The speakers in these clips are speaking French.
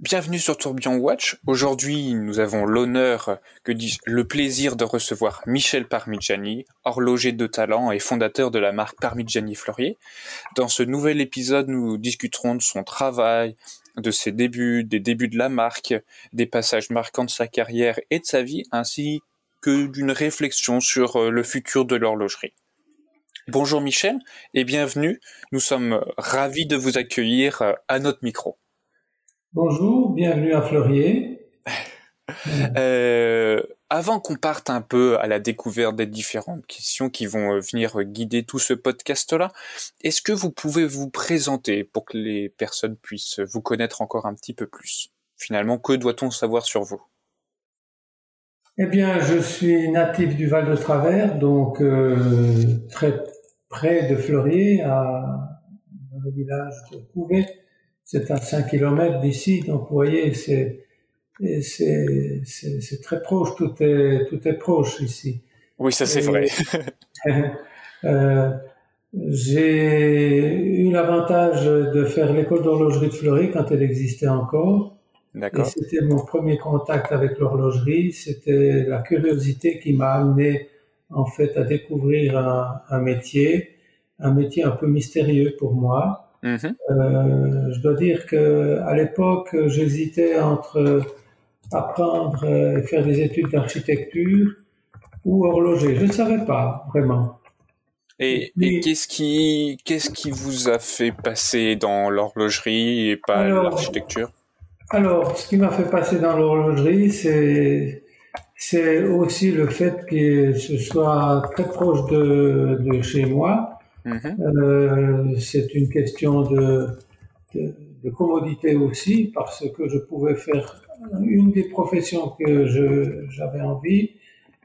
Bienvenue sur Tourbillon Watch. Aujourd'hui, nous avons l'honneur, que le plaisir de recevoir Michel Parmigiani, horloger de talent et fondateur de la marque Parmigiani Fleurier. Dans ce nouvel épisode, nous discuterons de son travail, de ses débuts, des débuts de la marque, des passages marquants de sa carrière et de sa vie, ainsi que d'une réflexion sur euh, le futur de l'horlogerie. Bonjour Michel et bienvenue. Nous sommes ravis de vous accueillir euh, à notre micro. Bonjour, bienvenue à Fleurier. Euh, avant qu'on parte un peu à la découverte des différentes questions qui vont euh, venir guider tout ce podcast-là, est-ce que vous pouvez vous présenter pour que les personnes puissent vous connaître encore un petit peu plus? Finalement, que doit-on savoir sur vous? Eh bien, je suis natif du Val de Travers, donc euh, très près de Fleurier, à, dans le village de Couvet c'est à 5 km d'ici, donc vous voyez, c'est c'est très proche, tout est tout est proche ici. Oui, ça c'est vrai. euh, j'ai eu l'avantage de faire l'école d'horlogerie de Fleury quand elle existait encore. D'accord. Et c'était mon premier contact avec l'horlogerie. C'était la curiosité qui m'a amené en fait à découvrir un, un métier, un métier un peu mystérieux pour moi. Mhm. Euh, je dois dire que à l'époque, j'hésitais entre apprendre et faire des études d'architecture ou horloger. Je ne savais pas vraiment. Et, qu'est-ce qui qu'est-ce qui vous a fait passer dans l'horlogerie et pas l'architecture? Alors, ce qui m'a fait passer dans l'horlogerie, c'est c'est aussi le fait que ce soit très proche de, de chez moi Mhm. Euh, c'est une question de, de, commodité aussi, parce que je pouvais faire une des professions que j'avais envie,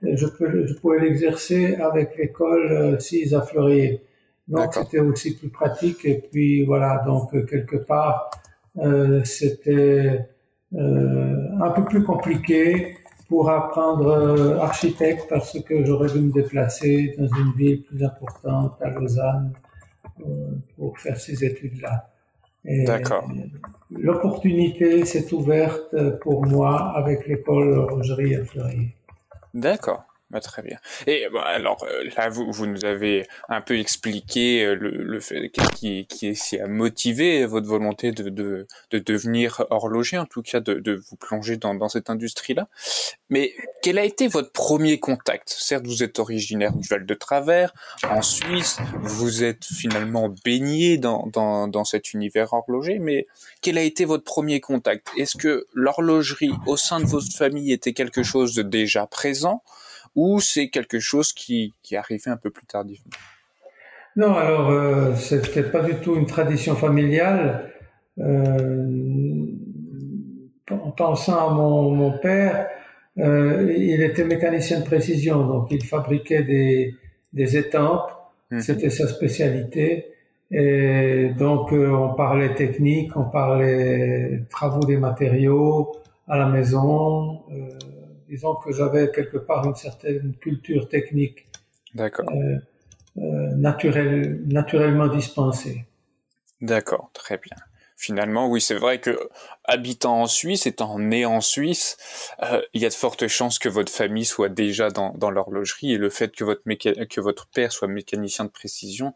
je, peux, je pouvais l'exercer avec l'école 6 euh, à Fleurier. Donc c'était aussi plus pratique et puis voilà, donc euh, quelque part euh, c'était euh, un peu plus compliqué pour apprendre euh, architecte parce que j'aurais dû me déplacer dans une ville plus importante, à Lausanne, euh, pour faire ces études-là. D'accord. L'opportunité s'est ouverte pour moi avec l'école horlogerie à Fleury. D'accord. Bah, très bien. Et alors euh, là, vous, vous nous avez un peu expliqué euh, le, le fait qui, qui est a motivé votre volonté de, de, de, devenir horloger, en tout cas de, de vous plonger dans, dans cette industrie-là. Mais quel a été votre premier contact? Certes, vous êtes originaire du Val de Travers, en Suisse, vous êtes finalement baigné dans, dans, dans cet univers horloger, mais quel a été votre premier contact? Est-ce que l'horlogerie au sein de votre famille était quelque chose de déjà présent? Ou c'est quelque chose qui, qui arrivait un peu plus tardivement Non, alors euh, c'était pas du tout une tradition familiale. Euh, en pensant à mon, mon père, euh, il était mécanicien de précision, donc il fabriquait des, des étampes, mhm. c'était sa spécialité. Et donc euh, on parlait technique, on parlait travaux des matériaux à la maison. Euh, disons que j'avais quelque part une certaine culture technique D'accord. Euh, euh, naturelle, naturellement dispensée. D'accord, très bien. Finalement, oui, c'est vrai que habitant en Suisse, étant né en Suisse, euh, il y a de fortes chances que votre famille soit déjà dans, dans l'horlogerie et le fait que votre que votre père soit mécanicien de précision,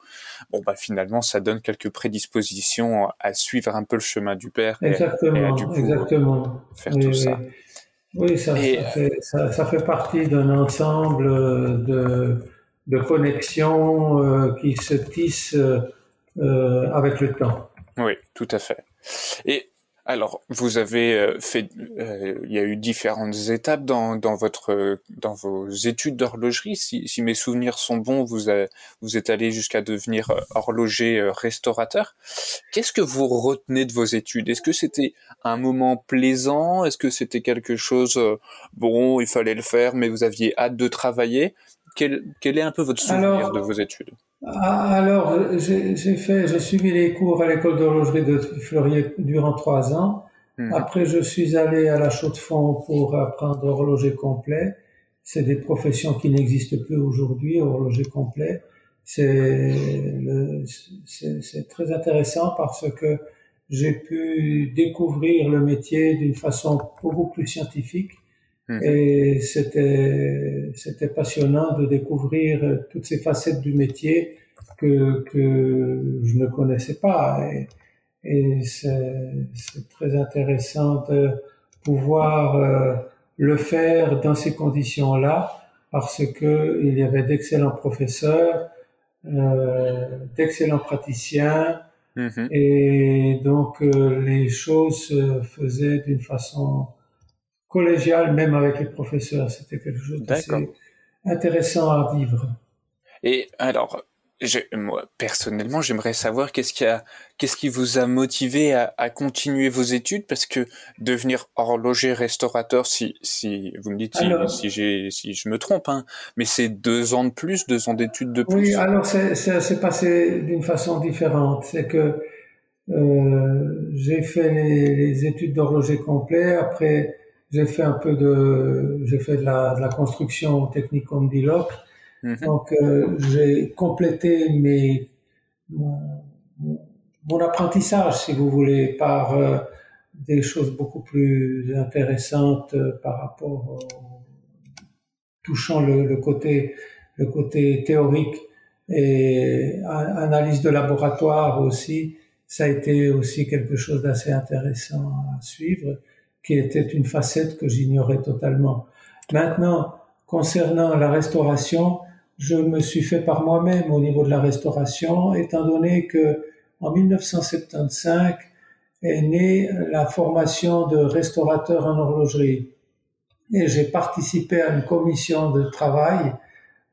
bon bah finalement, ça donne quelques prédispositions à suivre un peu le chemin du père exactement, et, à exactement. faire tout ça. Oui, ça, fait, ça, fait, partie d'un ensemble de, de connexions euh, qui se tissent euh, avec le temps. Oui, tout à fait. Et alors, vous avez euh, fait, euh, il y a eu différentes étapes dans, dans votre, dans vos études d'horlogerie. Si, si, mes souvenirs sont bons, vous, vous êtes allé jusqu'à devenir euh, horloger restaurateur. Qu'est-ce que vous retenez de vos études? Est-ce que c'était un moment plaisant? Est-ce que c'était quelque chose, bon, il fallait le faire, mais vous aviez hâte de travailler? Quel, quel est un peu votre souvenir de vos études? Alors, j'ai fait, j'ai suivi les cours à l'école d'horlogerie de Fleurier durant trois ans. Hmm. Après, je suis allé à la Chaux-de-Fonds pour apprendre horloger complet. C'est des professions qui n'existent plus aujourd'hui, horloger complet. C'est très intéressant parce que j'ai pu découvrir le métier d'une façon beaucoup plus scientifique. Mhm. Et c'était, c'était passionnant de découvrir toutes ces facettes du métier que, que je ne connaissais pas. Et, et c'est très intéressant de pouvoir euh, le faire dans ces conditions-là parce que il y avait d'excellents professeurs, euh, d'excellents praticiens mm-hmm. et donc euh, les choses se faisaient d'une façon collégiale même avec les professeurs. C'était quelque chose d'assez intéressant à vivre. Et alors, moi, personnellement, j'aimerais savoir qu'est-ce qui a, qu'est-ce qui vous a motivé à, à, continuer vos études, parce que devenir horloger restaurateur, si, si vous me dites si, si je me trompe, hein, mais c'est deux ans de plus, deux ans d'études de plus. Oui, alors c'est, c'est, passé d'une façon différente. C'est que euh, j'ai fait les, les études d'horloger complet. Après, j'ai fait un peu de, j'ai fait de la, de la construction au Technicum d'Iloc. Mhm. Donc, euh, j'ai complété mes, mon, mon, apprentissage, si vous voulez, par euh, des choses beaucoup plus intéressantes euh, par rapport au, touchant le, le, côté, le côté théorique et analyse de laboratoire aussi. Ça a été aussi quelque chose d'assez intéressant à suivre, qui était une facette que j'ignorais totalement. Maintenant, concernant la restauration, je me suis fait par moi-même au niveau de la restauration, étant donné que en 1975 est née la formation de restaurateur en horlogerie. Et j'ai participé à une commission de travail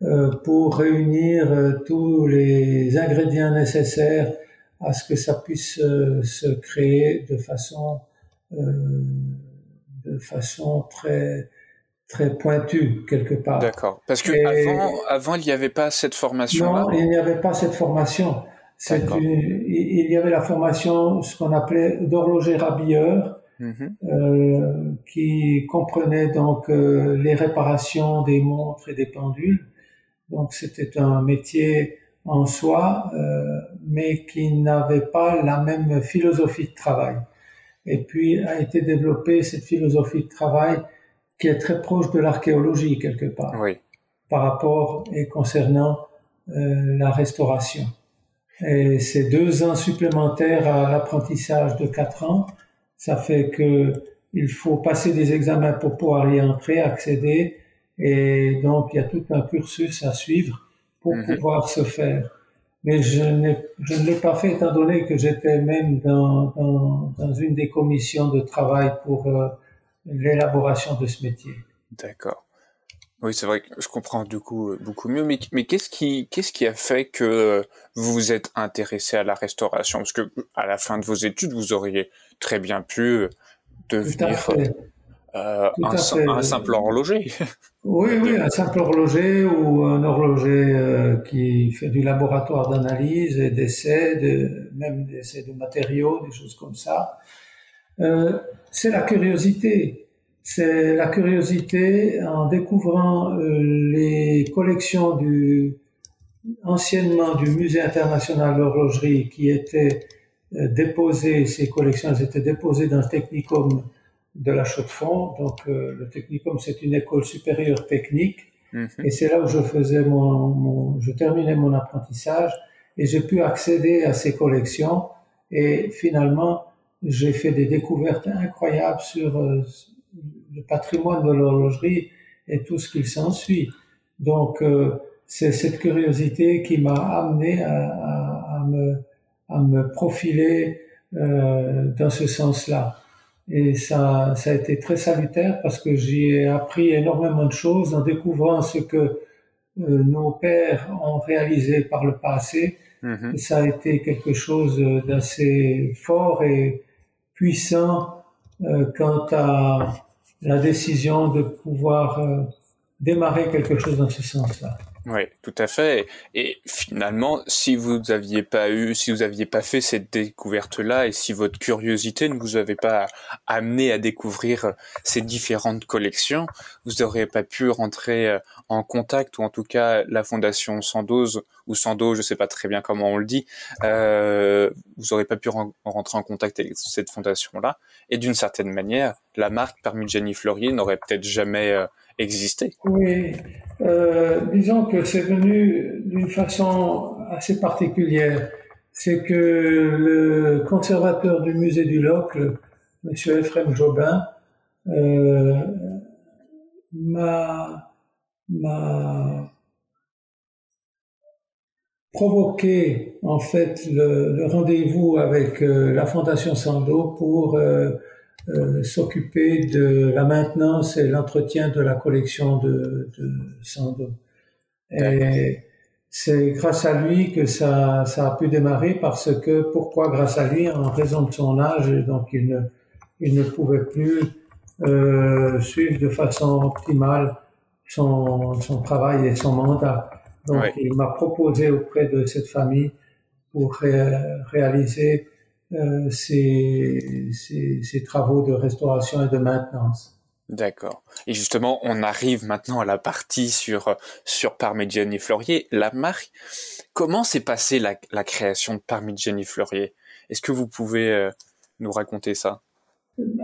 euh, pour réunir euh, tous les ingrédients nécessaires à ce que ça puisse euh, se créer de façon de façon très très pointu quelque part. D'accord. Parce que avant, avant, il n'y avait pas cette formation. Non, il n'y avait pas cette formation. il y avait la formation, ce qu'on appelait d'horloger rabilleur, mhm. euh, qui comprenait donc euh, les réparations des montres et des pendules. Donc c'était un métier en soi, euh, mais qui n'avait pas la même philosophie de travail. Et puis a été développée cette philosophie de travail qui est très proche de l'archéologie quelque part, oui. par rapport et concernant euh, la restauration. Et ces deux ans supplémentaires à l'apprentissage de quatre ans, ça fait que il faut passer des examens pour pouvoir y entrer, accéder, et donc il y a tout un cursus à suivre pour mhm. pouvoir se faire. Mais je, je ne l'ai pas fait étant donné que j'étais même dans, dans, dans, une des commissions de travail pour euh, l'élaboration de ce métier. D'accord. Oui, c'est vrai que je comprends du coup euh, beaucoup mieux. Mais, mais qu'est-ce qui, qu'est-ce qui a fait que vous vous êtes intéressé à la restauration? Parce que à la fin de vos études, vous auriez très bien pu devenir euh, un, un, simple horloger. Oui, oui, un simple horloger ou un horloger euh, qui fait du laboratoire d'analyse et d'essais, de, même d'essais de matériaux, des choses comme ça. Euh, c'est la curiosité. C'est la curiosité en découvrant euh, les collections du anciennement du Musée international d'horlogerie qui étaient euh, déposées, ces collections étaient déposées dans le Technicum de la Chaux-de-Fonds. Donc le Technicum c'est une école supérieure technique mhm. et c'est là où je faisais mon, mon, je terminais mon apprentissage et j'ai pu accéder à ces collections et finalement j'ai fait des découvertes incroyables sur euh, le patrimoine de l'horlogerie et tout ce qu'il s'ensuit. Donc, euh, c'est cette curiosité qui m'a amené à, à, à, me, à, me, profiler euh, dans ce sens-là. Et ça, ça a été très salutaire parce que j'y ai appris énormément de choses en découvrant ce que euh, nos pères ont réalisé par le passé. Mm-hmm. Et ça a été quelque chose d'assez fort et puissant euh, quant à la décision de pouvoir euh, démarrer quelque chose dans ce sens-là. Oui, tout à fait. Et finalement, si vous aviez pas eu, si vous aviez pas fait cette découverte-là, et si votre curiosité ne vous avait pas amené à découvrir ces différentes collections, vous n'auriez pas pu rentrer euh, en contact, ou en tout cas la fondation Sandoz ou Sando, je sais pas très bien comment on le dit, euh, vous n'aurez pas pu rentrer en contact avec cette fondation-là. Et d'une certaine manière, la marque Parmigiani Fleurier n'aurait peut-être jamais euh, Oui, euh, disons que c'est venu d'une façon assez particulière. C'est que le conservateur du musée du Locle, M. Ephraim Jobin, euh, m'a provoqué en fait le, rendez-vous avec euh, la Fondation Sando pour euh, s'occuper de la maintenance et l'entretien de la collection de, de Sando. Et c'est grâce à lui que ça, ça a pu démarrer parce que, pourquoi grâce à lui? En raison de son âge, donc il ne, il ne pouvait plus euh, suivre de façon optimale son, son travail et son mandat. Donc il m'a proposé auprès de cette famille pour réaliser euh, ces, travaux de restauration et de maintenance. D'accord. Et justement, on arrive maintenant à la partie sur sur Parmigiani Fleurier, la marque. Comment s'est passée la, création de Parmigiani Fleurier Est-ce que vous pouvez euh, nous raconter ça?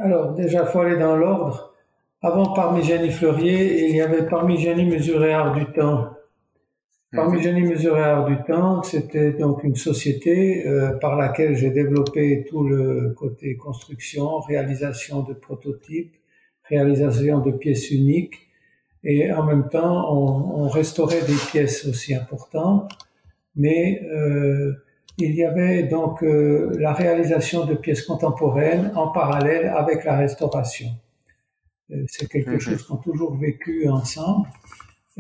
Alors déjà, faut aller dans l'ordre. Avant Parmigiani Fleurier, il y avait Parmigiani Mesuréard du Temps Parmigiani Mesuréard du Temps, c'était donc une société euh, par laquelle j'ai développé tout le côté construction, réalisation de prototypes, réalisation de pièces uniques, et en même temps, on, on restaurait des pièces aussi importantes, mais euh, il y avait donc euh, la réalisation de pièces contemporaines en parallèle avec la restauration. Euh, c'est quelque mhm. chose qu'on a toujours vécu ensemble.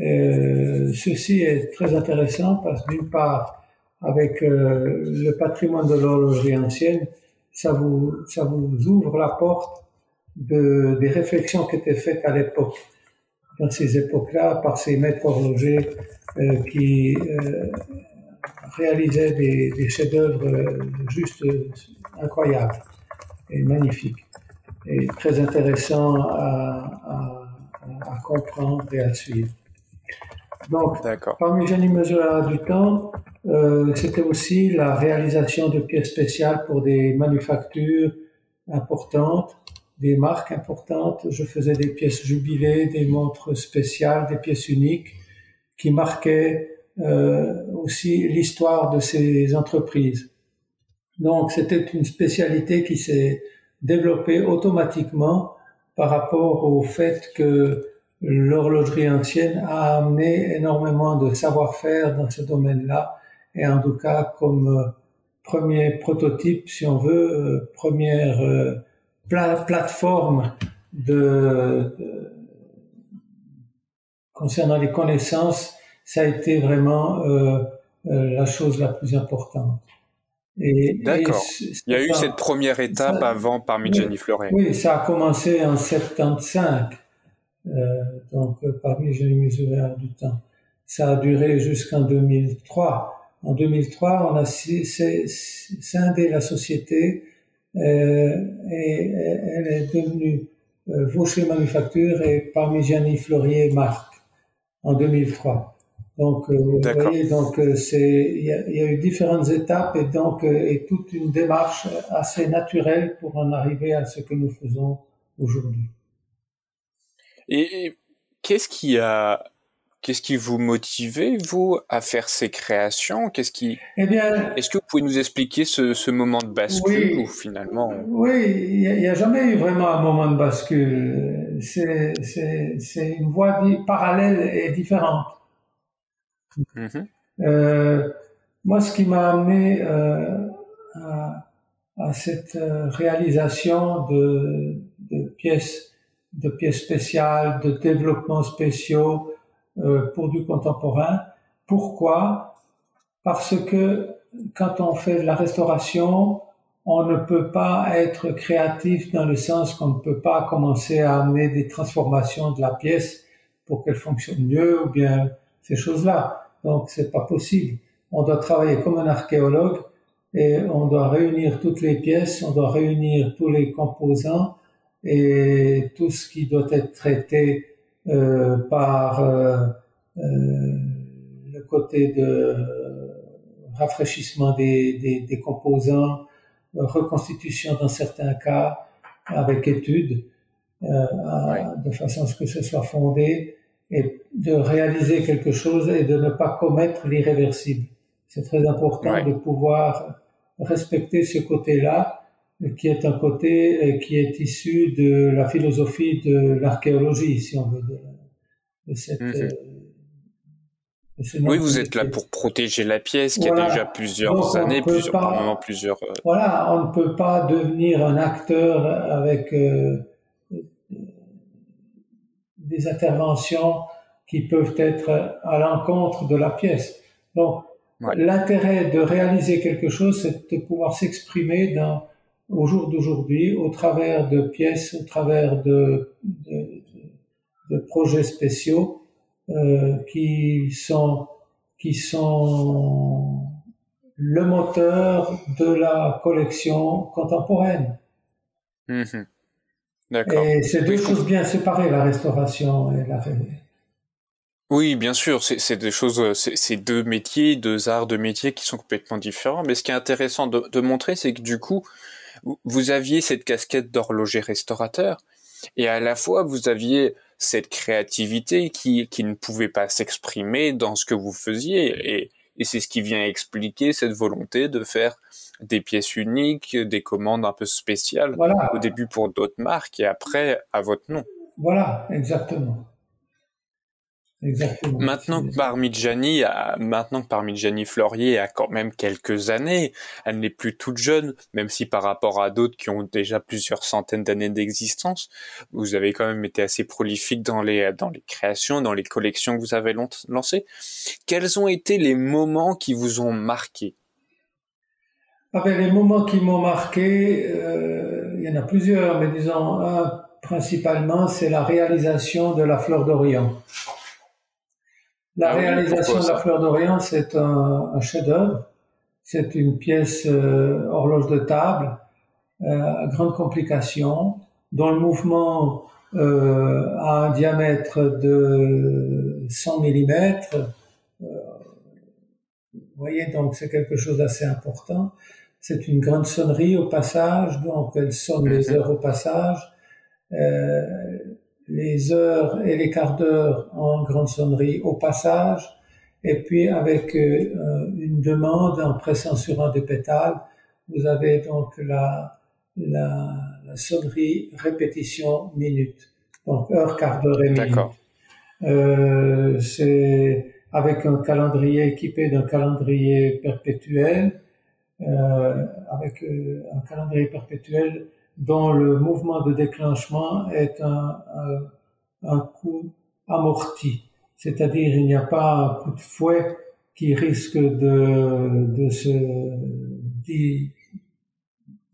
Euh, ceci est très intéressant parce que d'une part, avec euh, le patrimoine de l'horlogerie ancienne, ça vous, ça vous ouvre la porte de, des réflexions qui étaient faites à l'époque, dans ces époques-là, par ces maîtres horlogers euh, qui euh, réalisaient des, des chefs-d'œuvre euh, juste incroyables et magnifiques, et très intéressants à, à, à comprendre et à suivre. Donc, Parmigiani Mesura du temps, euh, c'était aussi la réalisation de pièces spéciales pour des manufactures importantes, des marques importantes. Je faisais des pièces jubilées, des montres spéciales, des pièces uniques qui marquaient euh, aussi l'histoire de ces entreprises. Donc, c'était une spécialité qui s'est développée automatiquement par rapport au fait que l'horlogerie ancienne a amené énormément de savoir-faire dans ce domaine-là et en tout cas comme euh, premier prototype, si on veut, euh, première euh, plateforme de, concernant les connaissances, ça a été vraiment la chose la plus importante. D'accord. Il y a eu cette première étape avant parmi Jenny Fleuret. Oui, ça a commencé en 75. Euh, donc parmi les mesuraires du temps. Ça a duré jusqu'en 2003. En 2003, on a scindé la société euh, et elle est devenue euh, Vaucher Manufacture et Parmigiani Fleurier Marque en 2003. Donc, vous voyez, donc c'est il y, y, a eu différentes étapes et donc et toute une démarche assez naturelle pour en arriver à ce que nous faisons aujourd'hui. Et qu'est-ce qui a Qu'est-ce qui vous motivait, vous, à faire ces créations? Qu'est-ce qui eh bien, Est-ce que vous pouvez nous expliquer ce, ce moment de bascule finalement Oui, il n'y a, jamais eu vraiment un moment de bascule. C'est, c'est, c'est une voie parallèle et différente. Mm-hmm. Euh, moi, ce qui m'a amené euh, à, à, cette euh, réalisation de, de pièces de pièces spéciales, de développements spéciaux euh, pour du contemporain. Pourquoi? Parce que quand on fait de la restauration, on ne peut pas être créatif dans le sens qu'on ne peut pas commencer à amener des transformations de la pièce pour qu'elle fonctionne mieux ou bien ces choses-là. Donc c'est pas possible. On doit travailler comme un archéologue et on doit réunir toutes les pièces, on doit réunir tous les composants et tout ce qui doit être traité euh, par euh, euh, le côté de rafraîchissement des, des, des, composants, reconstitution dans certains cas avec études, de façon à ce que ce soit fondé et de réaliser quelque chose et de ne pas commettre l'irréversible. C'est très important de pouvoir respecter ce côté-là, qui est un côté qui est issu de la philosophie de l'archéologie, si on veut, de, cette, mhm. euh, oui, vous êtes là pour protéger la pièce qui a déjà plusieurs années, plusieurs, pas, plusieurs. Euh, voilà, on ne peut pas devenir un acteur avec euh, des interventions qui peuvent être à l'encontre de la pièce. Donc, l'intérêt de réaliser quelque chose, c'est de pouvoir s'exprimer dans, au jour d'aujourd'hui, au travers de pièces, au travers de, de, de projets spéciaux euh, qui sont qui sont le moteur de la collection contemporaine. Mmh et c'est deux choses bien séparées, la restauration et la oui, bien sûr, c'est des choses, c'est deux métiers, deux arts de métiers qui sont complètement différents. Mais ce qui est intéressant de, de montrer, c'est que du coup, vous aviez cette casquette d'horloger restaurateur, et à la fois vous aviez cette créativité qui, qui ne pouvait pas s'exprimer dans ce que vous faisiez, et, et c'est ce qui vient expliquer cette volonté de faire des pièces uniques, des commandes un peu spéciales, au début pour d'autres marques et après à votre nom. Voilà, exactement. Exactement. Maintenant que Parmigiani a, maintenant que Parmigiani Fleurier a quand même quelques années, elle n'est plus toute jeune, même si par rapport à d'autres qui ont déjà plusieurs centaines d'années d'existence, vous avez quand même été assez prolifique dans les, dans les créations, dans les collections que vous avez lancées. Quels ont été les moments qui vous ont marqué? Ah ben, les moments qui m'ont marqué, euh, il y en a plusieurs, mais disons un principalement, c'est la réalisation de la fleur d'Orient. La ah réalisation de la fleur d'Orient, c'est un, un chef-d'œuvre. C'est une pièce euh, horloge de table euh, à grande complication, dont le mouvement euh, a un diamètre de 100 mm. vous voyez, donc c'est quelque chose d'assez important. C'est une grande sonnerie au passage, donc elle sonne les mhm. heures au passage. Euh, les heures et les quarts d'heure en grande sonnerie au passage, et puis avec euh, une demande en pressant sur un des pétales, vous avez donc la, la, la sonnerie répétition minute, donc heure, quart d'heure et minute. Euh, c'est avec un calendrier équipé d'un calendrier perpétuel, euh, avec euh, un calendrier perpétuel dont le mouvement de déclenchement est un, un, coup amorti. C'est-à-dire, il n'y a pas un coup de fouet qui risque de, de se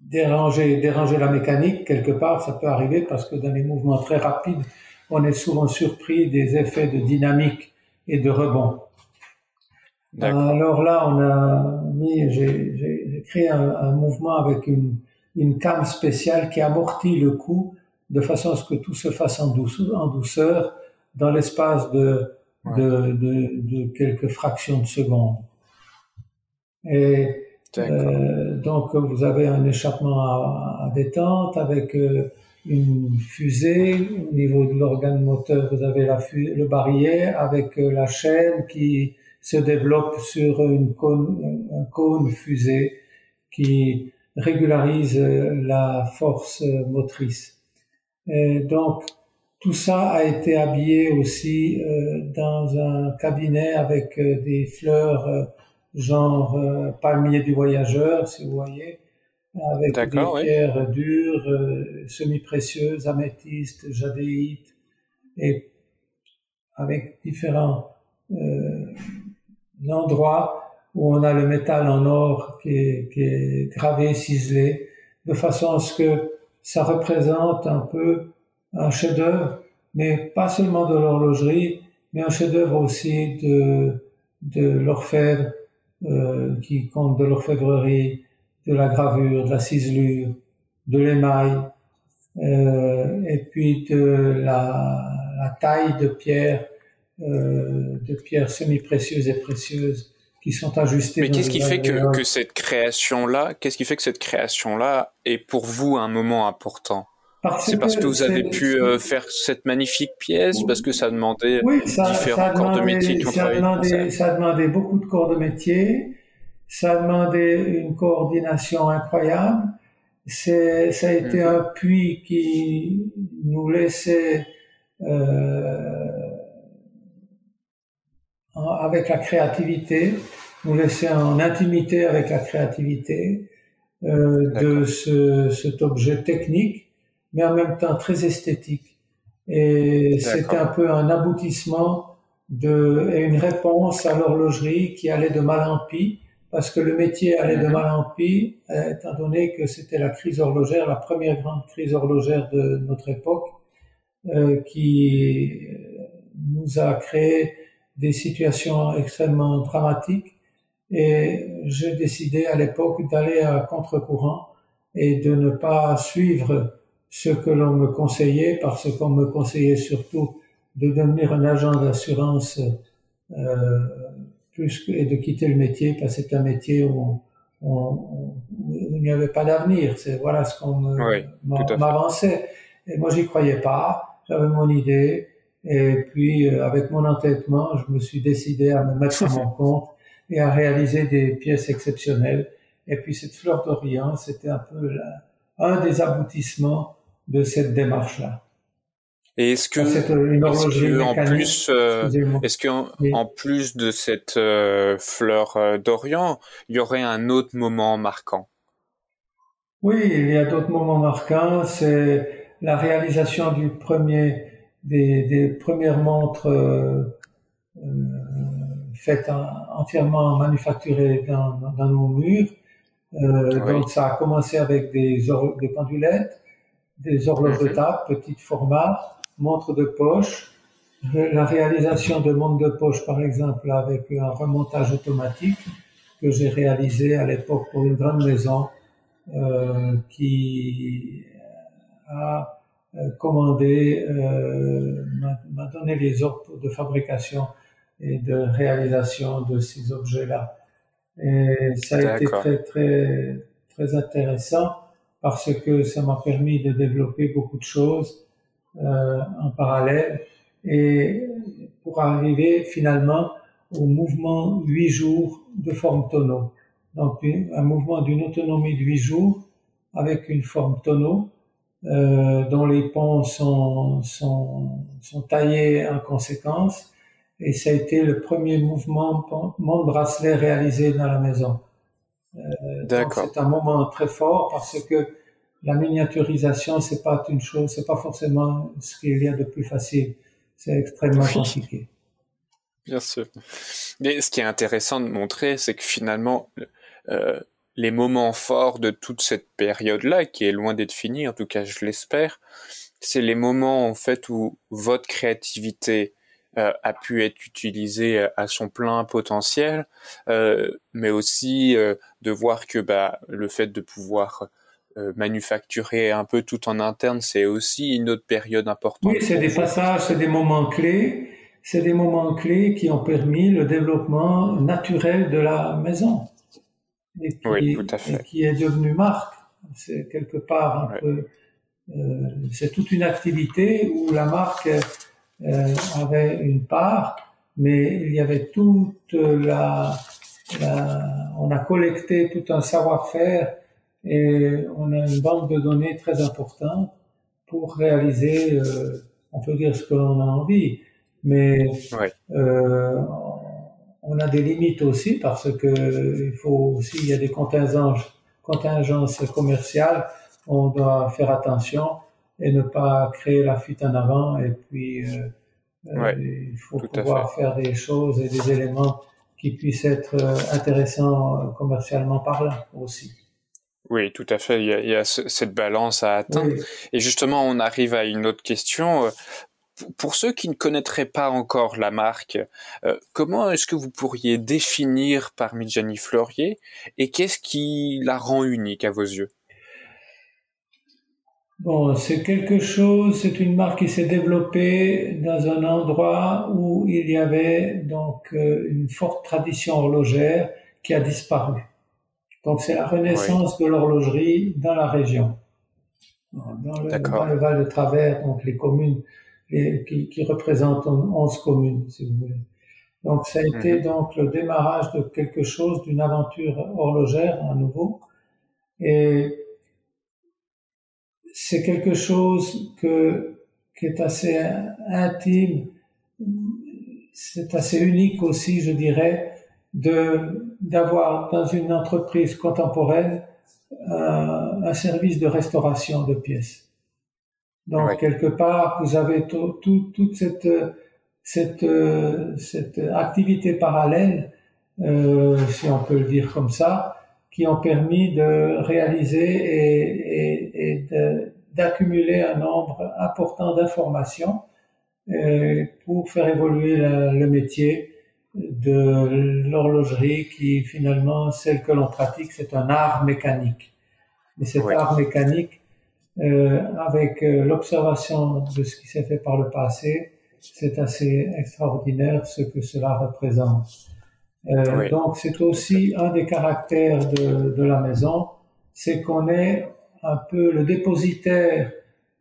déranger, déranger la mécanique quelque part. Ça peut arriver parce que dans les mouvements très rapides, on est souvent surpris des effets de dynamique et de rebond. Alors là, on a mis, j'ai créé un, un, mouvement avec une, une came spéciale qui amortit le coup de façon à ce que tout se fasse en douceur, en douceur dans l'espace de, de, de, de, quelques fractions de seconde. Et euh, donc vous avez un échappement à, à détente avec euh, une fusée au niveau de l'organe moteur. Vous avez la le barillet avec euh, la chaîne qui se développe sur une cône, un cône fusée qui régularise la force motrice. Et donc, tout ça a été habillé aussi euh, dans un cabinet avec euh, des fleurs euh, genre palmier du voyageur, si vous voyez, avec des pierres dures, semi-précieuses, améthystes, jadéites, et avec différents endroits où on a le métal en or qui est, qui est gravé, ciselé, de façon à ce que ça représente un peu un chef-d'œuvre, mais pas seulement de l'horlogerie, mais un chef-d'œuvre aussi de, de l'orfèvre, euh, qui compte de l'orfèvrerie, de la gravure, de la ciselure, de l'émail, euh, et puis de la, la taille de pierre, euh, de pierres semi-précieuses et précieuses qui sont ajustées. Mais qu'est-ce qui fait que, que cette création-là, qu'est-ce qui fait que cette création-là est pour vous un moment important? C'est parce que vous avez pu euh, faire cette magnifique pièce, parce que ça demandait différents corps de métier qui ont ça demandait, ça demandait beaucoup de corps de métier, ça demandait une coordination incroyable. C'est, ça a été mhm. un puits qui nous laissait euh, avec la créativité, nous laissait en intimité avec la créativité euh, de ce, cet objet technique mais en même temps très esthétique. Et c'était un peu un aboutissement de, et une réponse à l'horlogerie qui allait de mal en pis, parce que le métier allait de mhm. mal en pis, euh, étant donné que c'était la crise horlogère, la première grande crise horlogère de notre époque, euh, qui euh, nous a créé des situations extrêmement dramatiques. Et j'ai décidé à l'époque d'aller à contre-courant et de ne pas suivre ce que l'on me conseillait, parce qu'on me conseillait surtout de devenir un agent d'assurance euh, plus que, et de quitter le métier, parce que c'est un métier où, il n'y avait pas d'avenir. C'est voilà ce qu'on m'avançait. Et moi, j'y croyais pas. J'avais mon idée. Et puis, euh, avec mon entêtement, je me suis décidé à me mettre à mon compte et à réaliser des pièces exceptionnelles. Et puis, cette fleur d'Orient, c'était un peu un des aboutissements de cette démarche-là. Et est-ce que, est en plus, euh, est-ce que en, plus de cette euh, fleur euh, d'Orient, il y aurait un autre moment marquant? Oui, il y a d'autres moments marquants. C'est la réalisation du premier, des, des premières montres faites entièrement manufacturées dans, dans nos murs. Donc ça a commencé avec des, des pendulettes des horloges de table, petit format, montre de poche, la réalisation de montres de poche, par exemple, avec un remontage automatique que j'ai réalisé à l'époque pour une grande maison euh, qui a euh, commandé, euh, m'a donné les ordres de fabrication et de réalisation de ces objets-là. Et ça a été très, très, très intéressant parce que ça m'a permis de développer beaucoup de choses euh, en parallèle et pour arriver finalement au mouvement 8 jours de forme tonneau. Donc un mouvement d'une autonomie de 8 jours avec une forme tonneau euh, dont les ponts sont, sont, sont taillés en conséquence et ça a été le premier mouvement mon bracelet réalisé dans la maison. Euh, c'est un moment très fort parce que la miniaturisation, c'est pas une chose, c'est pas forcément ce qu'il y a de plus facile. C'est extrêmement compliqué. Bien sûr. Mais ce qui est intéressant de montrer, c'est que finalement, euh, les moments forts de toute cette période-là, qui est loin d'être finie, en tout cas je l'espère, c'est les moments en fait où votre créativité euh, a pu être utilisé euh, à son plein potentiel, euh, mais aussi de voir que bah, le fait de pouvoir manufacturer un peu tout en interne, c'est aussi une autre période importante. Oui, c'est des passages, c'est des moments clés, c'est des moments clés qui ont permis le développement naturel de la maison. Et qui, oui. Et est devenu marque. C'est quelque part un peu, c'est toute une activité où la marque euh, avait une part, mais il y avait toute la, la on a collecté tout un savoir-faire et on a une banque de données très importante pour réaliser, euh, on peut dire ce que l'on a envie, mais euh, on a des limites aussi parce que il faut aussi il y a des contingences, contingences commerciales, on doit faire attention et ne pas créer la fuite en avant. Et puis, euh, euh il faut pouvoir faire des choses et des éléments qui puissent être euh, intéressants commercialement parlant aussi. Oui, tout à fait. Il y a, il y a cette balance à atteindre. Et justement, on arrive à une autre question. Pour ceux qui ne connaîtraient pas encore la marque, euh, comment est-ce que vous pourriez définir Parmigiani Fleurier et qu'est-ce qui la rend unique à vos yeux? Bon, c'est quelque chose, c'est une marque qui s'est développée dans un endroit où il y avait donc euh, une forte tradition horlogère qui a disparu. Donc c'est la renaissance de l'horlogerie dans la région. Dans le, Val de Travers, donc les communes qui, qui, représentent 11 communes, si vous voulez. Donc ça a été mhm. donc le démarrage de quelque chose, d'une aventure horlogère à nouveau. Et c'est quelque chose que, qui est assez intime, c'est assez unique aussi, je dirais, de d'avoir dans une entreprise contemporaine un, un, service de restauration de pièces. Donc quelque part, vous avez tout, tout, toute cette cette cette activité parallèle, euh, si on peut le dire comme ça, qui ont permis de réaliser et, et, d'accumuler un nombre important d'informations euh, pour faire évoluer le métier de l'horlogerie qui finalement, celle que l'on pratique, c'est un art mécanique. Mais cet art mécanique, avec euh, l'observation de ce qui s'est fait par le passé, c'est assez extraordinaire ce que cela représente. Euh, donc c'est aussi un des caractères de, de la maison, c'est qu'on est un peu le dépositaire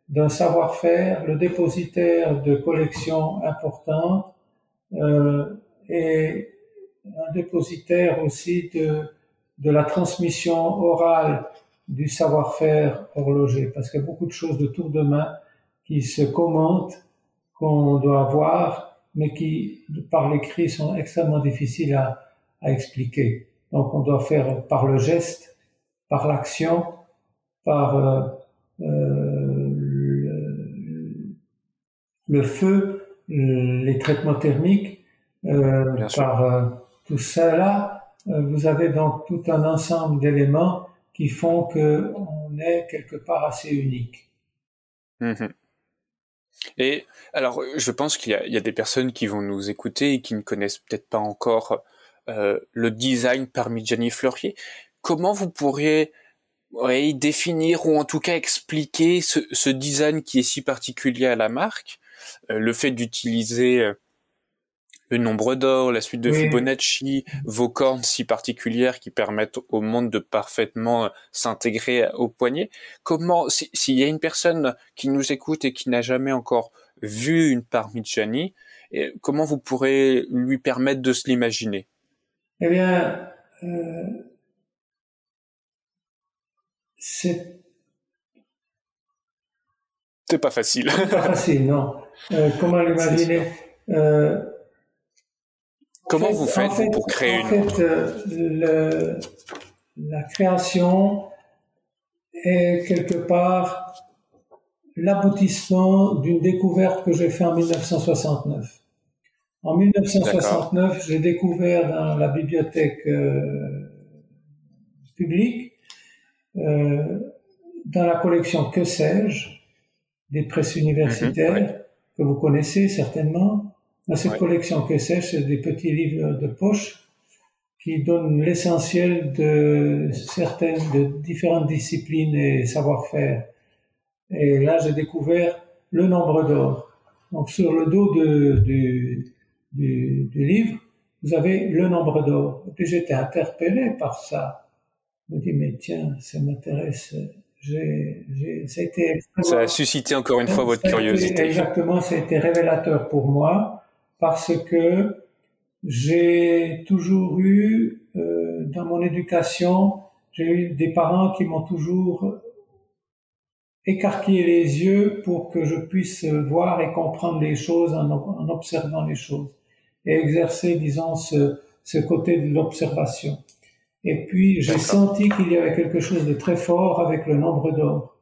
d'un savoir-faire, le dépositaire de collections importantes euh, et un dépositaire aussi de, de la transmission orale du savoir-faire horloger, parce qu'il y a beaucoup de choses de tour de main qui se commentent, qu'on doit avoir mais qui, par l'écrit, sont extrêmement difficiles à, à expliquer. Donc on doit faire par le geste, par l'action, par euh, euh le, le, feu, les traitements thermiques, euh, par euh, tout cela, euh, vous avez donc tout un ensemble d'éléments qui font que on est quelque part assez unique. Mmh et alors, je pense qu'il y, y, a des personnes qui vont nous écouter et qui ne connaissent peut-être pas encore euh, le design Parmigiani Fleurier. Comment vous pourriez définir ou en tout cas expliquer ce, ce, design qui est si particulier à la marque, euh, le fait d'utiliser euh, le nombre d'or, la suite de Fibonacci, vos cornes si particulières qui permettent au monde de parfaitement euh, s'intégrer au poignet. Comment, s'il y a une personne qui nous écoute et qui n'a jamais encore vu une Parmigiani, comment vous pourrez lui permettre de se l'imaginer? Eh bien, euh, c'est c'est pas facile. pas facile, non. Euh, comment l'imaginer? euh, Comment vous faites pour créer en une fait, euh, la création est quelque part l'aboutissement d'une découverte que j'ai faite en 1969. En 1969, j'ai découvert dans la bibliothèque euh, publique, euh, dans la collection Que sais-je, des presses universitaires, mhm, que vous connaissez certainement, dans cette collection que c'est, c'est des petits livres de poche qui donnent l'essentiel de certaines, de différentes disciplines et savoir-faire. Et là, j'ai découvert le nombre d'or. Donc, sur le dos de, du, du, du, livre, vous avez le nombre d'or. Et puis, j'étais interpellé par ça. Je me dis, mais tiens, ça m'intéresse. J'ai, j'ai, ça, a été ça a suscité encore une fois votre curiosité. exactement, ça a été révélateur pour moi parce que j'ai toujours eu, euh, dans mon éducation, j'ai eu des parents qui m'ont toujours écarquillé les yeux pour que je puisse voir et comprendre les choses en, en observant les choses et exercer, disons, ce, ce côté de l'observation. Et puis, j'ai senti qu'il y avait quelque chose de très fort avec le nombre d'or.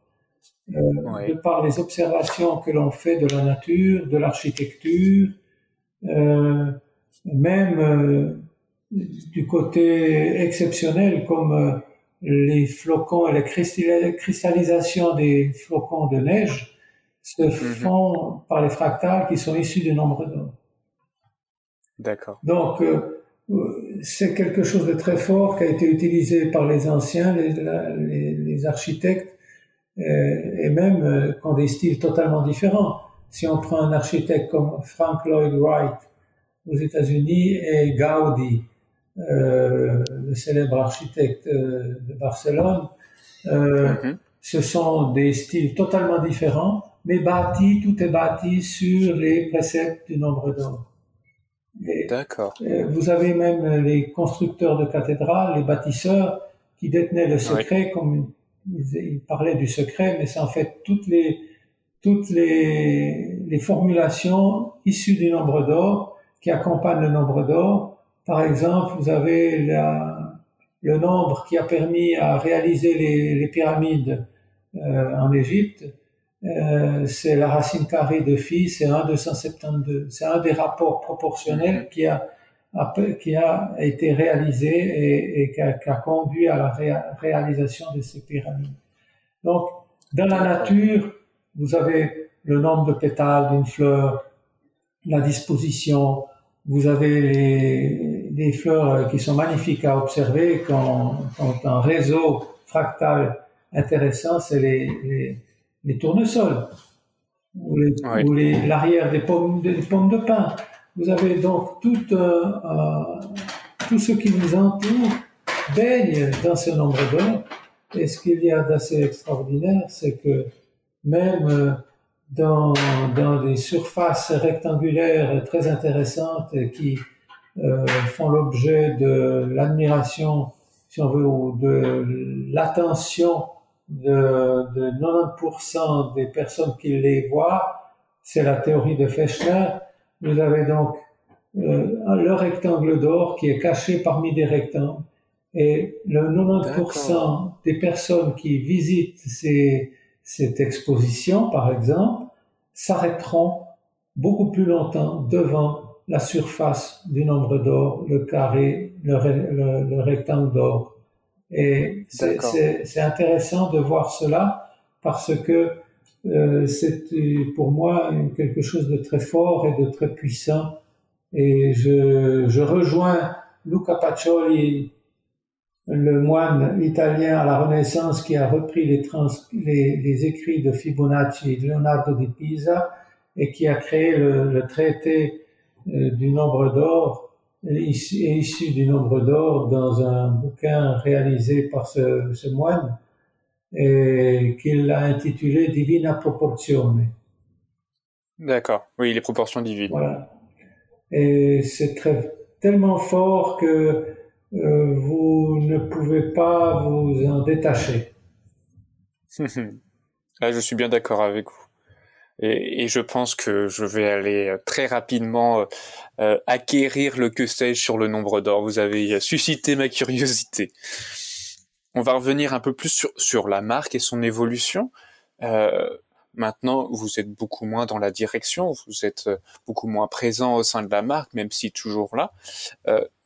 Euh, De par les observations que l'on fait de la nature, de l'architecture, même euh, du côté exceptionnel comme euh, les flocons et la cristallisation des flocons de neige, se mhm. font par les fractales qui sont issus du nombre d'or. D'accord. Donc, euh, c'est quelque chose de très fort qui a été utilisé par les anciens, les, les, architectes, euh, et même euh, qui ont des styles totalement différents. Si on prend un architecte comme Frank Lloyd Wright aux États-Unis et Gaudi, euh, le célèbre architecte euh, de Barcelone, euh, mhm. ce sont des styles totalement différents, mais bâtis, tout est bâti sur les préceptes du nombre d'or. D'accord. Vous avez même les constructeurs de cathédrales, les bâtisseurs, qui détenaient le secret, comme ils, parlaient du secret, mais c'est en fait toutes les toutes les, les formulations issues du nombre d'or qui accompagnent le nombre d'or. Par exemple, vous avez la, le nombre qui a permis à réaliser les, les pyramides euh, en Égypte. Euh, c'est la racine carrée de phi, c'est 1,272. C'est un des rapports proportionnels qui a, qui a été réalisé et, et qui, a, qui, a, conduit à la réalisation de ces pyramides. Donc, dans la nature, vous avez le nombre de pétales d'une fleur, la disposition, vous avez les, des fleurs qui sont magnifiques à observer quand, quand un réseau fractal intéressant, c'est les, les, les, tournesols ou l'arrière des pommes, des pommes de pin. Vous avez donc tout, euh, euh, tout ce qui nous entoure baigne dans ce nombre d'or. Et ce qu'il y a d'assez extraordinaire, c'est que même euh, dans, dans des surfaces rectangulaires très intéressantes qui euh, font l'objet de l'admiration, si on veut, ou de l'attention de, de 90% des personnes qui les voient. C'est la théorie de Fechner. Vous avez donc euh, le rectangle d'or qui est caché parmi des rectangles. Et le 90% des personnes qui visitent ces, cette exposition, par exemple, s'arrêteront beaucoup plus longtemps devant la surface du nombre d'or, le carré, le, rectangle d'or. Et c'est intéressant de voir cela parce que euh, c'est pour moi quelque chose de très fort et de très puissant. Et je, je rejoins Luca Pacioli le moine italien à la Renaissance qui a repris les, les, écrits de Fibonacci et Leonardo di Pisa et qui a créé le, traité euh, du nombre d'or, issu, issu du nombre d'or dans un bouquin réalisé par ce, moine et qu'il a intitulé Divina Proporzione. D'accord, oui, les proportions divines. Voilà. Et c'est tellement fort que euh, vous ne pouvez pas vous en détacher. Ah, je suis bien d'accord avec vous. Et, je pense que je vais aller euh, très rapidement euh, acquérir le que sais-je sur le nombre d'or. Vous avez suscité ma curiosité. On va revenir un peu plus sur, sur la marque et son évolution. maintenant, vous êtes beaucoup moins dans la direction, vous êtes beaucoup moins présent au sein de la marque, même si toujours là.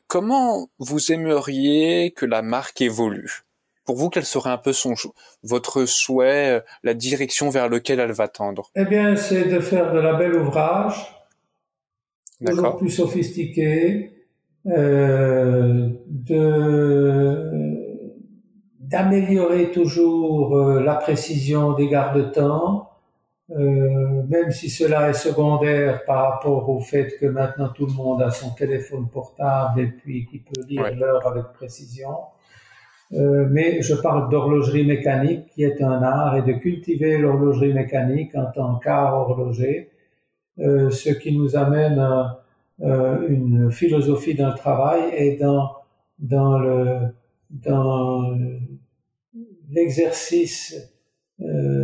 Comment vous aimeriez que la marque évolue? Pour vous, quel serait un peu son votre souhait, euh, la direction vers laquelle elle va tendre? Eh bien, c'est de faire de la belle ouvrage, toujours plus sophistiqué, euh, de d'améliorer toujours euh, la précision des garde-temps, euh, même si cela est secondaire par rapport au fait que maintenant tout le monde a son téléphone portable et puis qui peut lire l'heure avec précision. Euh, mais je parle d'horlogerie mécanique qui est un art et de cultiver l'horlogerie mécanique en tant qu'art horloger, euh, ce qui nous amène à une philosophie d'un travail et dans, dans le dans l'exercice euh,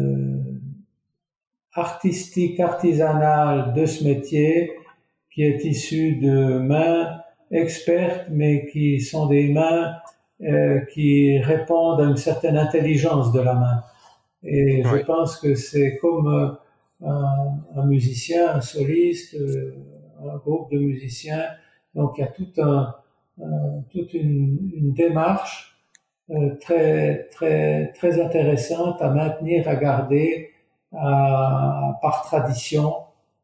artistique, artisanale de ce métier qui est issu de mains expertes, mais qui sont des mains euh, qui répondent à une certaine intelligence de la main. Et je pense que c'est comme euh, un, musicien, un soliste, euh, un groupe de musiciens. Donc il y a tout un, toute une, une démarche très très très intéressante à maintenir, à garder à, par tradition,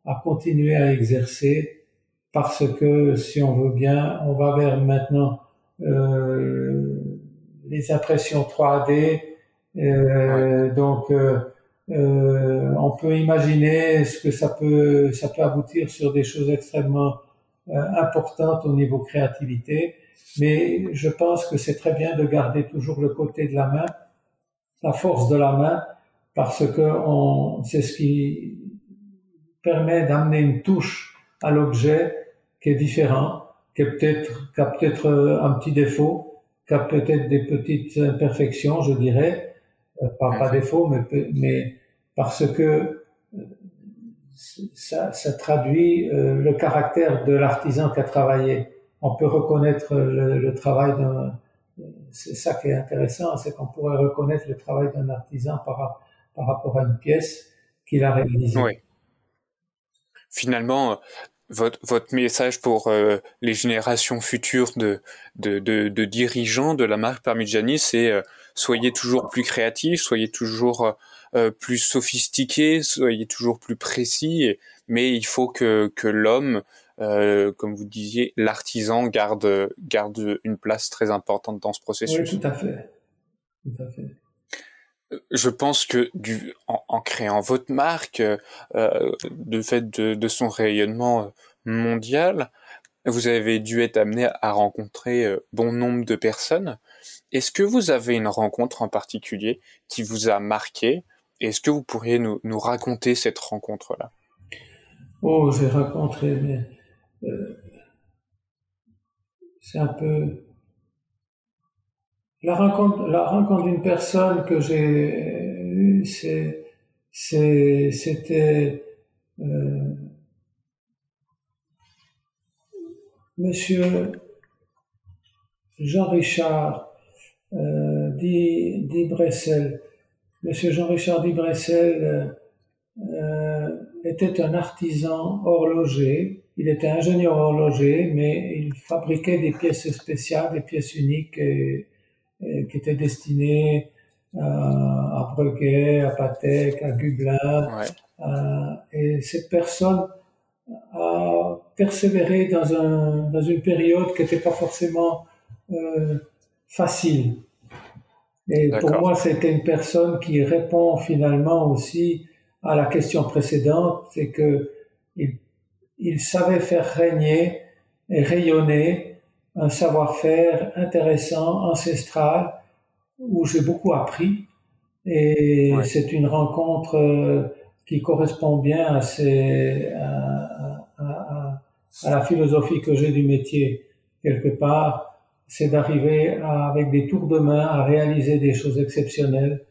à continuer à exercer, parce que si on veut bien, on va vers maintenant euh, les impressions 3D. Euh, Donc, euh, euh, on peut imaginer ce que ça peut, ça peut aboutir sur des choses extrêmement euh, importantes au niveau créativité. Mais je pense que c'est très bien de garder toujours le côté de la main, la force de la main, parce que c'est ce qui permet d'amener une touche à l'objet qui est différent, qui est peut-être, qui a peut-être euh, un petit défaut, qui a peut-être des petites imperfections, je dirais, euh, pas, pas défaut, mais, mais parce que euh, ça, ça traduit le caractère de l'artisan qui a travaillé. On peut reconnaître le, le travail d'un, c'est ça qui est intéressant, c'est qu'on pourrait reconnaître le travail d'un artisan par, par rapport à une pièce qu'il a réalisée. Oui. Finalement, votre, votre message pour euh, les générations futures de, de, de, de, dirigeants de la marque Parmigiani, c'est euh, soyez toujours plus créatifs, soyez toujours euh, plus sophistiqués, soyez toujours plus précis, mais il faut que, que l'homme, comme vous disiez, l'artisan garde, garde une place très importante dans ce processus. Oui, tout à fait. Tout à fait je pense que en, créant votre marque, euh, de fait de, son rayonnement euh, mondial, vous avez dû être amené à rencontrer euh, bon nombre de personnes. Est-ce que vous avez une rencontre en particulier qui vous a marqué? Est-ce que vous pourriez nous, nous raconter cette rencontre-là? Oh, j'ai rencontré, mais euh, c'est un peu la rencontre, la rencontre d'une personne que j'ai eue, c'est, c'est, c'était euh, Monsieur Jean-Richard euh, Bressel. Monsieur Jean-Richard Di Bressel euh, était un artisan horloger. Il était ingénieur horloger, mais il fabriquait des pièces spéciales, des pièces uniques et, euh, qui était destiné à, à Breguet, à Patek, à Gublin. Euh, et cette personne a persévéré dans, un, dans une période qui n'était pas forcément euh, facile. Et pour moi, c'était une personne qui répond finalement aussi à la question précédente, c'est que il, il savait faire régner et rayonner un savoir-faire intéressant, ancestral, où j'ai beaucoup appris. Et c'est une rencontre euh, qui correspond bien à, ces, à, à, à, la philosophie que j'ai du métier. Quelque part, c'est d'arriver avec des tours de main à réaliser des choses exceptionnelles.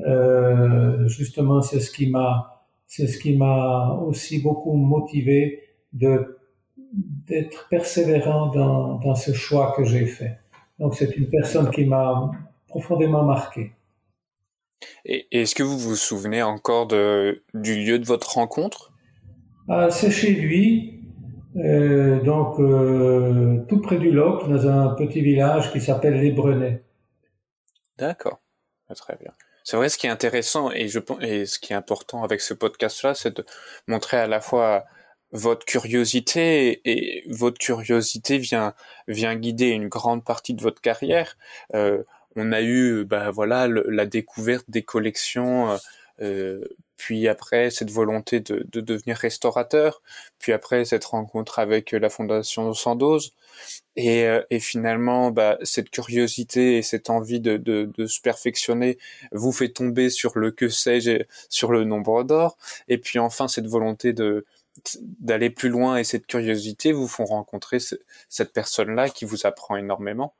Euh, justement, c'est ce qui m'a, c'est ce qui m'a aussi beaucoup motivé de d'être persévérant dans, dans ce choix que j'ai fait. Donc c'est une personne qui m'a profondément marqué. Et est-ce que vous vous souvenez encore de, du lieu de votre rencontre? Ah, C'est chez lui, euh, donc euh, tout près du Loc, dans un petit village qui s'appelle Les Brenets. D'accord, ah, très bien. C'est vrai, ce qui est intéressant et, je, et ce qui est important avec ce podcast-là, c'est de montrer à la fois votre curiosité et votre curiosité vient vient guider une grande partie de votre carrière. Euh, on a eu bah voilà la découverte des collections euh, euh, puis après cette volonté de, de, devenir restaurateur, puis après cette rencontre avec la fondation Sandoz, et, et finalement bah, cette curiosité et cette envie de, de, de, se perfectionner vous fait tomber sur le que sais-je, sur le nombre d'or, et puis enfin cette volonté de d'aller plus loin et cette curiosité vous font rencontrer cette personne-là qui vous apprend énormément.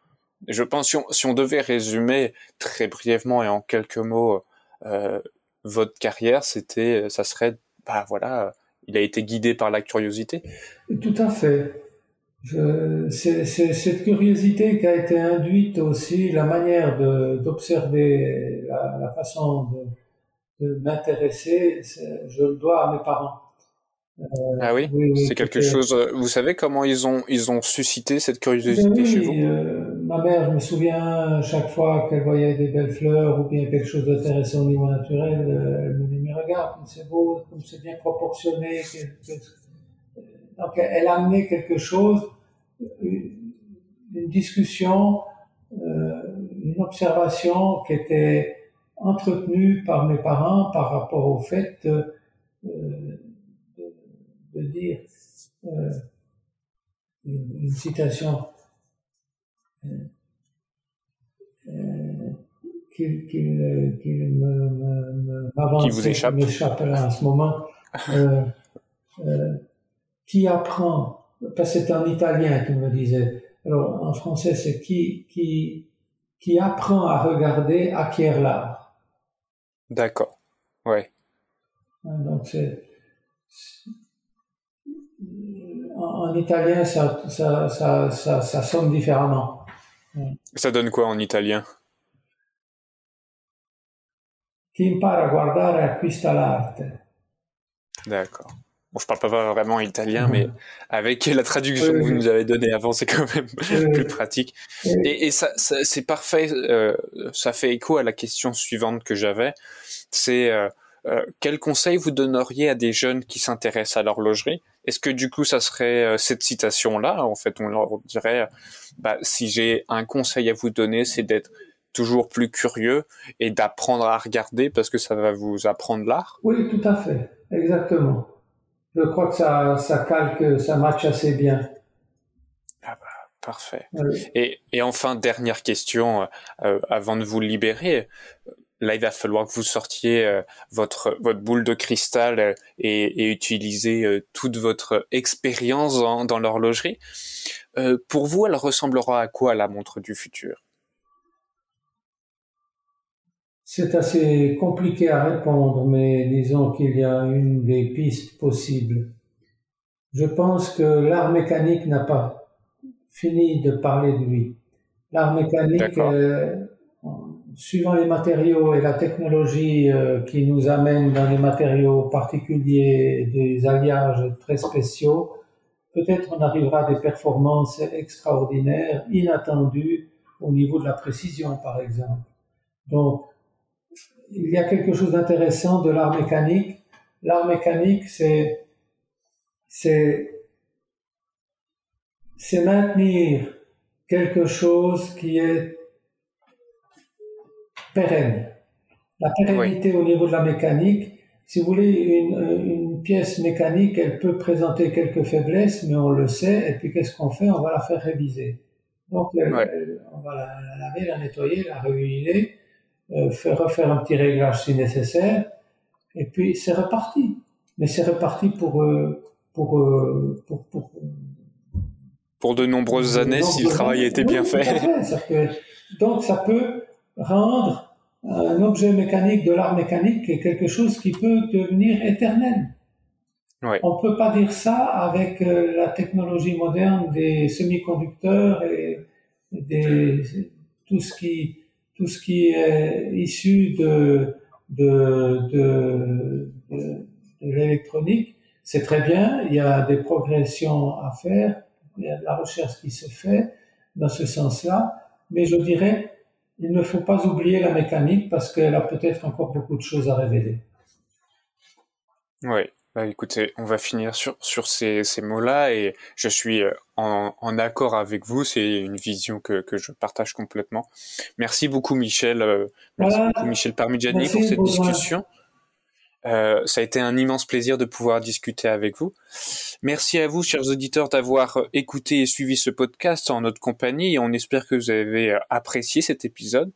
Je pense si on, devait résumer très brièvement et en quelques mots euh, votre carrière, c'était, ça serait, bah voilà, il a été guidé par la curiosité. Tout à fait. C'est cette curiosité qui a été induite aussi, la manière d'observer, la, façon de m'intéresser, je le dois à mes parents. Euh, ah oui, c'est quelque chose. Euh, vous savez comment ils ont ils ont suscité cette curiosité chez vous euh, Ma mère, je me souviens chaque fois qu'elle voyait des belles fleurs ou bien quelque chose d'intéressant au niveau naturel, elle me dit regarde, c'est beau, comme c'est bien proportionné. Donc, elle a amené quelque chose, une discussion, une observation qui était entretenue par mes parents par rapport au fait de, euh, de, dire euh, une, citation qu'il qu'il qu'il me, me, m'avance, qui vous échappe, m'échappe là en ce moment, qui apprend, parce que c'est un Italien qui me disait, alors en français c'est qui, qui, qui apprend à regarder acquiert l'art. D'accord, ouais. Donc c'est, en, italien ça, ça, ça, ça, sonne différemment. Ça donne quoi en italien? Qui impara a guardare acquista l'arte. D'accord. Bon, je parle pas vraiment italien, mais avec la traduction que vous nous avez donnée avant, c'est quand même plus pratique. Et, et ça, c'est parfait. Euh, ça fait écho à la question suivante que j'avais. C'est euh, euh, quel conseil vous donneriez à des jeunes qui s'intéressent à l'horlogerie? Est-ce que du coup, ça serait euh, cette citation-là En fait, on leur dirait, bah, si j'ai un conseil à vous donner, c'est d'être toujours plus curieux et d'apprendre à regarder parce que ça va vous apprendre l'art? Oui, tout à fait, exactement je crois que ça, ça calque, ça match assez bien. Ah bah, parfait. Et, et, enfin, dernière question euh, avant de vous libérer. Là, il va falloir que vous sortiez euh, votre votre boule de cristal euh, et, et utiliser toute votre expérience dans, dans l'horlogerie. pour vous, elle ressemblera à quoi la montre du futur? C'est assez compliqué à répondre, mais disons qu'il y a une des pistes possibles. Je pense que l'art mécanique n'a pas fini de parler de lui. L'art mécanique, euh, suivant les matériaux et la technologie euh, qui nous amène dans les matériaux particuliers, des alliages très spéciaux, peut-être on arrivera à des performances extraordinaires, inattendues au niveau de la précision, par exemple. Donc, il y a quelque chose d'intéressant de l'art mécanique. L'art mécanique, c'est, c'est, c'est maintenir quelque chose qui est pérenne. La pérennité au niveau de la mécanique, si vous voulez, une, une, pièce mécanique, elle peut présenter quelques faiblesses, mais on le sait, et puis qu'est-ce qu'on fait? On va la faire réviser. Donc, on va la, la, laver, la nettoyer, la réhuiler, euh, faire refaire un petit réglage si nécessaire, et puis c'est reparti. Mais c'est reparti pour, euh, pour, euh, pour, pour, pour, de nombreuses années si le travail était bien fait. donc ça peut rendre un objet mécanique de l'art mécanique quelque chose qui peut devenir éternel. Ouais. On peut pas dire ça avec la technologie moderne des semi-conducteurs et des, tout ce qui tout ce qui est issu de, de, de, de, l'électronique, c'est très bien, il y a des progressions à faire, il y a de la recherche qui se fait dans ce sens-là, mais je dirais, il ne faut pas oublier la mécanique parce qu'elle a peut-être encore beaucoup de choses à révéler. Oui, bah, écoutez, on va finir sur, sur ces, ces mots-là et je suis euh, en, en accord avec vous. C'est une vision que, que je partage complètement. Merci beaucoup, Michel. Euh, merci beaucoup, Michel Parmigiani, pour cette discussion. Euh, ça a été un immense plaisir de pouvoir discuter avec vous. Merci à vous, chers auditeurs, d'avoir écouté et suivi ce podcast en notre compagnie. On espère que vous avez apprécié cet épisode.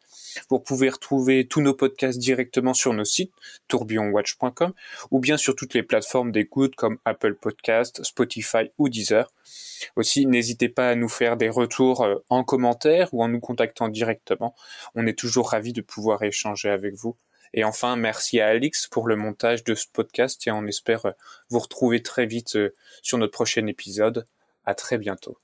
Vous pouvez retrouver tous nos podcasts directement sur nos sites tourbillonwatch.com ou bien sur toutes les plateformes d'écoute comme Apple Podcast, Spotify ou Deezer. Aussi, n'hésitez pas à nous faire des retours euh, en commentaire ou en nous contactant directement. On est toujours ravis de pouvoir échanger avec vous. Et enfin, merci à Alix pour le montage de ce podcast et on espère vous retrouver très vite euh, sur notre prochain épisode. À très bientôt.